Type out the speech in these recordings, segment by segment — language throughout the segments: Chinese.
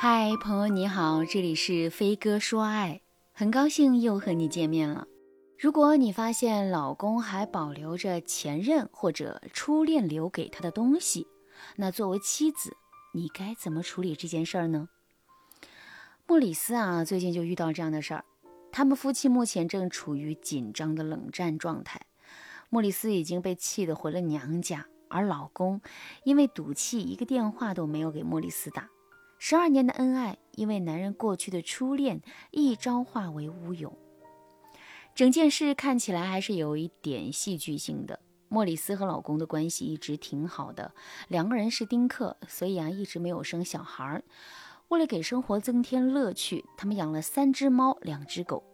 嗨，朋友你好，这里是飞哥说爱，很高兴又和你见面了。如果你发现老公还保留着前任或者初恋留给他的东西，那作为妻子，你该怎么处理这件事儿呢？莫里斯啊，最近就遇到这样的事儿，他们夫妻目前正处于紧张的冷战状态。莫里斯已经被气得回了娘家，而老公因为赌气，一个电话都没有给莫里斯打。十二年的恩爱，因为男人过去的初恋，一朝化为乌有。整件事看起来还是有一点戏剧性的。莫里斯和老公的关系一直挺好的，两个人是丁克，所以啊一直没有生小孩儿。为了给生活增添乐趣，他们养了三只猫，两只狗。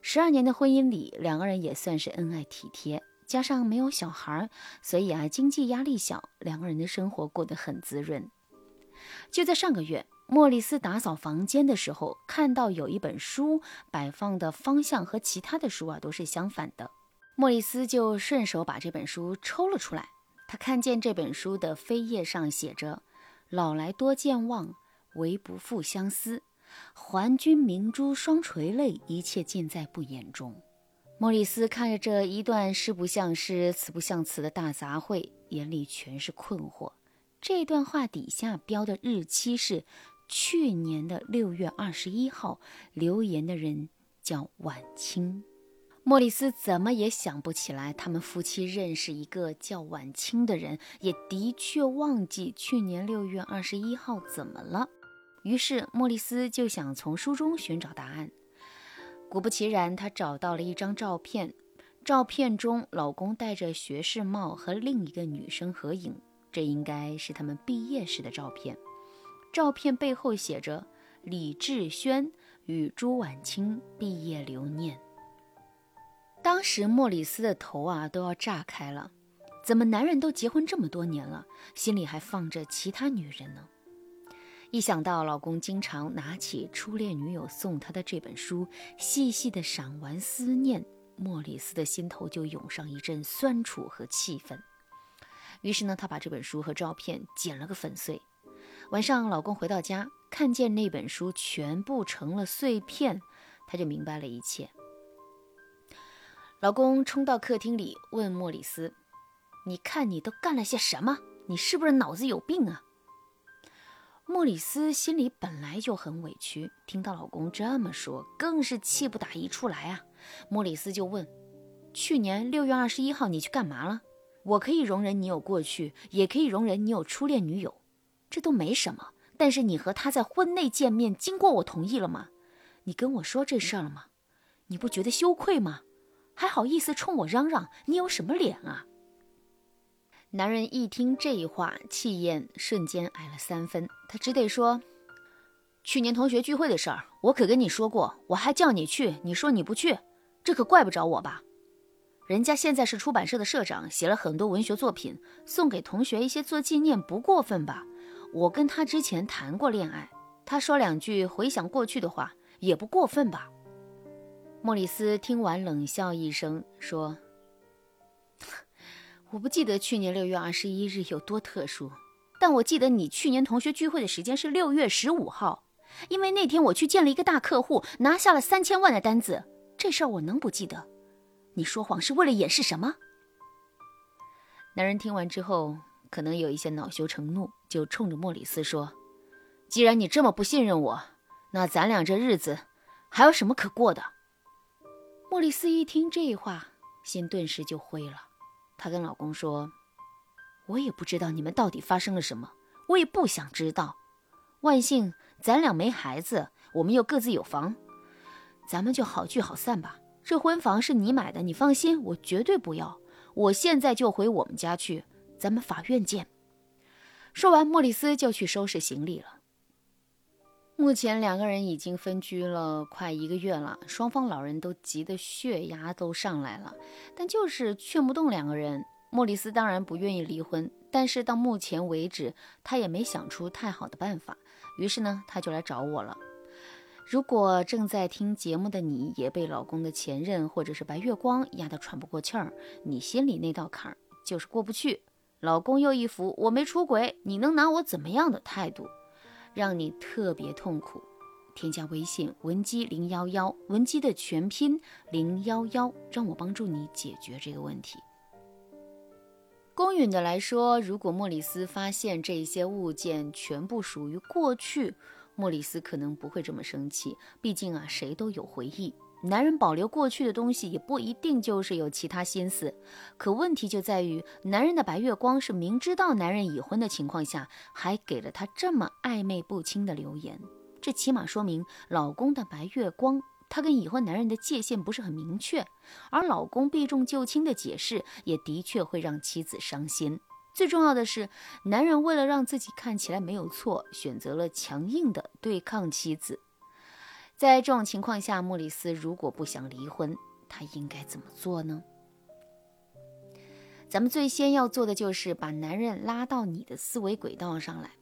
十二年的婚姻里，两个人也算是恩爱体贴，加上没有小孩，所以啊经济压力小，两个人的生活过得很滋润。就在上个月，莫里斯打扫房间的时候，看到有一本书摆放的方向和其他的书啊都是相反的。莫里斯就顺手把这本书抽了出来。他看见这本书的扉页上写着：“老来多健忘，唯不负相思。还君明珠双垂泪，一切尽在不言中。”莫里斯看着这一段诗不像诗、词不像词的大杂烩，眼里全是困惑。这段话底下标的日期是去年的六月二十一号，留言的人叫晚清。莫里斯怎么也想不起来，他们夫妻认识一个叫晚清的人，也的确忘记去年六月二十一号怎么了。于是莫里斯就想从书中寻找答案。果不其然，他找到了一张照片，照片中老公戴着学士帽和另一个女生合影。这应该是他们毕业时的照片，照片背后写着“李志轩与朱婉清毕业留念”。当时莫里斯的头啊都要炸开了，怎么男人都结婚这么多年了，心里还放着其他女人呢？一想到老公经常拿起初恋女友送他的这本书，细细的赏玩思念，莫里斯的心头就涌上一阵酸楚和气愤。于是呢，他把这本书和照片剪了个粉碎。晚上，老公回到家，看见那本书全部成了碎片，他就明白了一切。老公冲到客厅里问莫里斯：“你看你都干了些什么？你是不是脑子有病啊？”莫里斯心里本来就很委屈，听到老公这么说，更是气不打一处来啊。莫里斯就问：“去年六月二十一号你去干嘛了？”我可以容忍你有过去，也可以容忍你有初恋女友，这都没什么。但是你和他在婚内见面，经过我同意了吗？你跟我说这事儿了吗？你不觉得羞愧吗？还好意思冲我嚷嚷？你有什么脸啊？男人一听这话，气焰瞬间矮了三分，他只得说：“去年同学聚会的事儿，我可跟你说过，我还叫你去，你说你不去，这可怪不着我吧？”人家现在是出版社的社长，写了很多文学作品，送给同学一些做纪念，不过分吧？我跟他之前谈过恋爱，他说两句回想过去的话，也不过分吧？莫里斯听完冷笑一声，说：“我不记得去年六月二十一日有多特殊，但我记得你去年同学聚会的时间是六月十五号，因为那天我去见了一个大客户，拿下了三千万的单子，这事儿我能不记得？”你说谎是为了掩饰什么？男人听完之后，可能有一些恼羞成怒，就冲着莫里斯说：“既然你这么不信任我，那咱俩这日子还有什么可过的？”莫里斯一听这话，心顿时就灰了。她跟老公说：“我也不知道你们到底发生了什么，我也不想知道。万幸咱俩没孩子，我们又各自有房，咱们就好聚好散吧。”这婚房是你买的，你放心，我绝对不要。我现在就回我们家去，咱们法院见。说完，莫里斯就去收拾行李了。目前两个人已经分居了快一个月了，双方老人都急得血压都上来了，但就是劝不动两个人。莫里斯当然不愿意离婚，但是到目前为止，他也没想出太好的办法。于是呢，他就来找我了。如果正在听节目的你也被老公的前任或者是白月光压得喘不过气儿，你心里那道坎儿就是过不去，老公又一副我没出轨，你能拿我怎么样的态度，让你特别痛苦。添加微信文姬零幺幺，文姬的全拼零幺幺，让我帮助你解决这个问题。公允的来说，如果莫里斯发现这些物件全部属于过去，莫里斯可能不会这么生气。毕竟啊，谁都有回忆，男人保留过去的东西也不一定就是有其他心思。可问题就在于，男人的白月光是明知道男人已婚的情况下，还给了他这么暧昧不清的留言。这起码说明老公的白月光，他跟已婚男人的界限不是很明确，而老公避重就轻的解释也的确会让妻子伤心。最重要的是，男人为了让自己看起来没有错，选择了强硬的对抗妻子。在这种情况下，莫里斯如果不想离婚，他应该怎么做呢？咱们最先要做的就是把男人拉到你的思维轨道上来。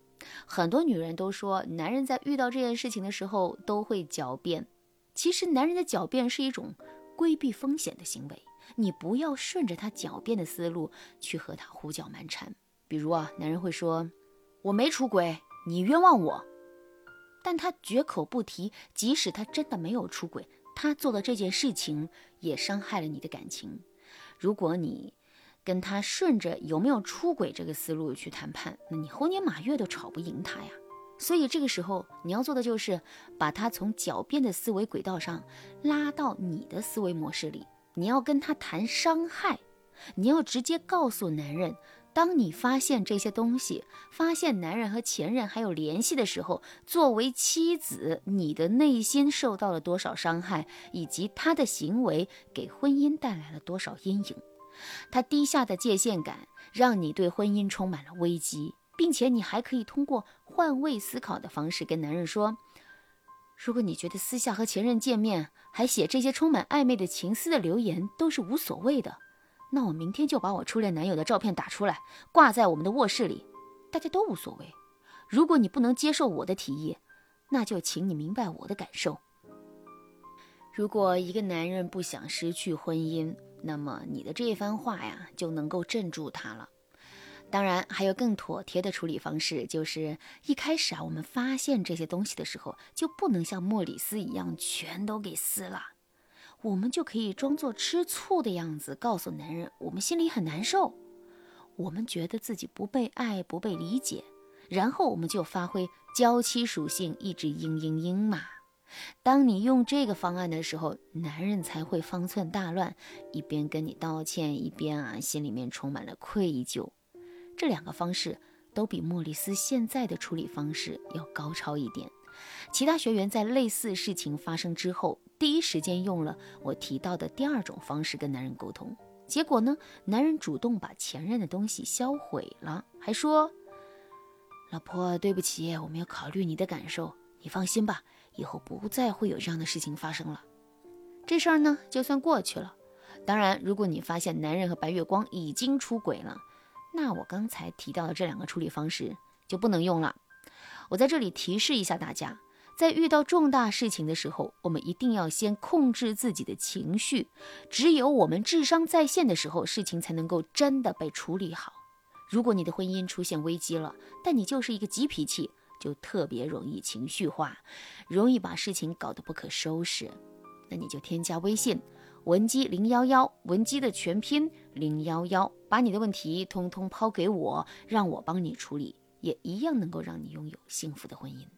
很多女人都说，男人在遇到这件事情的时候都会狡辩。其实，男人的狡辩是一种规避风险的行为。你不要顺着他狡辩的思路去和他胡搅蛮缠。比如啊，男人会说：“我没出轨，你冤枉我。”但他绝口不提，即使他真的没有出轨，他做的这件事情也伤害了你的感情。如果你，跟他顺着有没有出轨这个思路去谈判，那你猴年马月都吵不赢他呀。所以这个时候你要做的就是把他从狡辩的思维轨道上拉到你的思维模式里。你要跟他谈伤害，你要直接告诉男人，当你发现这些东西，发现男人和前任还有联系的时候，作为妻子，你的内心受到了多少伤害，以及他的行为给婚姻带来了多少阴影。他低下的界限感，让你对婚姻充满了危机，并且你还可以通过换位思考的方式跟男人说：如果你觉得私下和前任见面还写这些充满暧昧的情思的留言都是无所谓的，那我明天就把我初恋男友的照片打出来，挂在我们的卧室里，大家都无所谓。如果你不能接受我的提议，那就请你明白我的感受。如果一个男人不想失去婚姻，那么你的这一番话呀，就能够镇住他了。当然，还有更妥帖的处理方式，就是一开始啊，我们发现这些东西的时候，就不能像莫里斯一样全都给撕了，我们就可以装作吃醋的样子，告诉男人我们心里很难受，我们觉得自己不被爱、不被理解，然后我们就发挥娇妻属性，一直嘤嘤嘤嘛。当你用这个方案的时候，男人才会方寸大乱，一边跟你道歉，一边啊心里面充满了愧疚。这两个方式都比莫里斯现在的处理方式要高超一点。其他学员在类似事情发生之后，第一时间用了我提到的第二种方式跟男人沟通，结果呢，男人主动把前任的东西销毁了，还说：“老婆，对不起，我没有考虑你的感受，你放心吧。”以后不再会有这样的事情发生了，这事儿呢就算过去了。当然，如果你发现男人和白月光已经出轨了，那我刚才提到的这两个处理方式就不能用了。我在这里提示一下大家，在遇到重大事情的时候，我们一定要先控制自己的情绪。只有我们智商在线的时候，事情才能够真的被处理好。如果你的婚姻出现危机了，但你就是一个急脾气。就特别容易情绪化，容易把事情搞得不可收拾。那你就添加微信文姬零幺幺，文姬的全拼零幺幺，把你的问题通通抛给我，让我帮你处理，也一样能够让你拥有幸福的婚姻。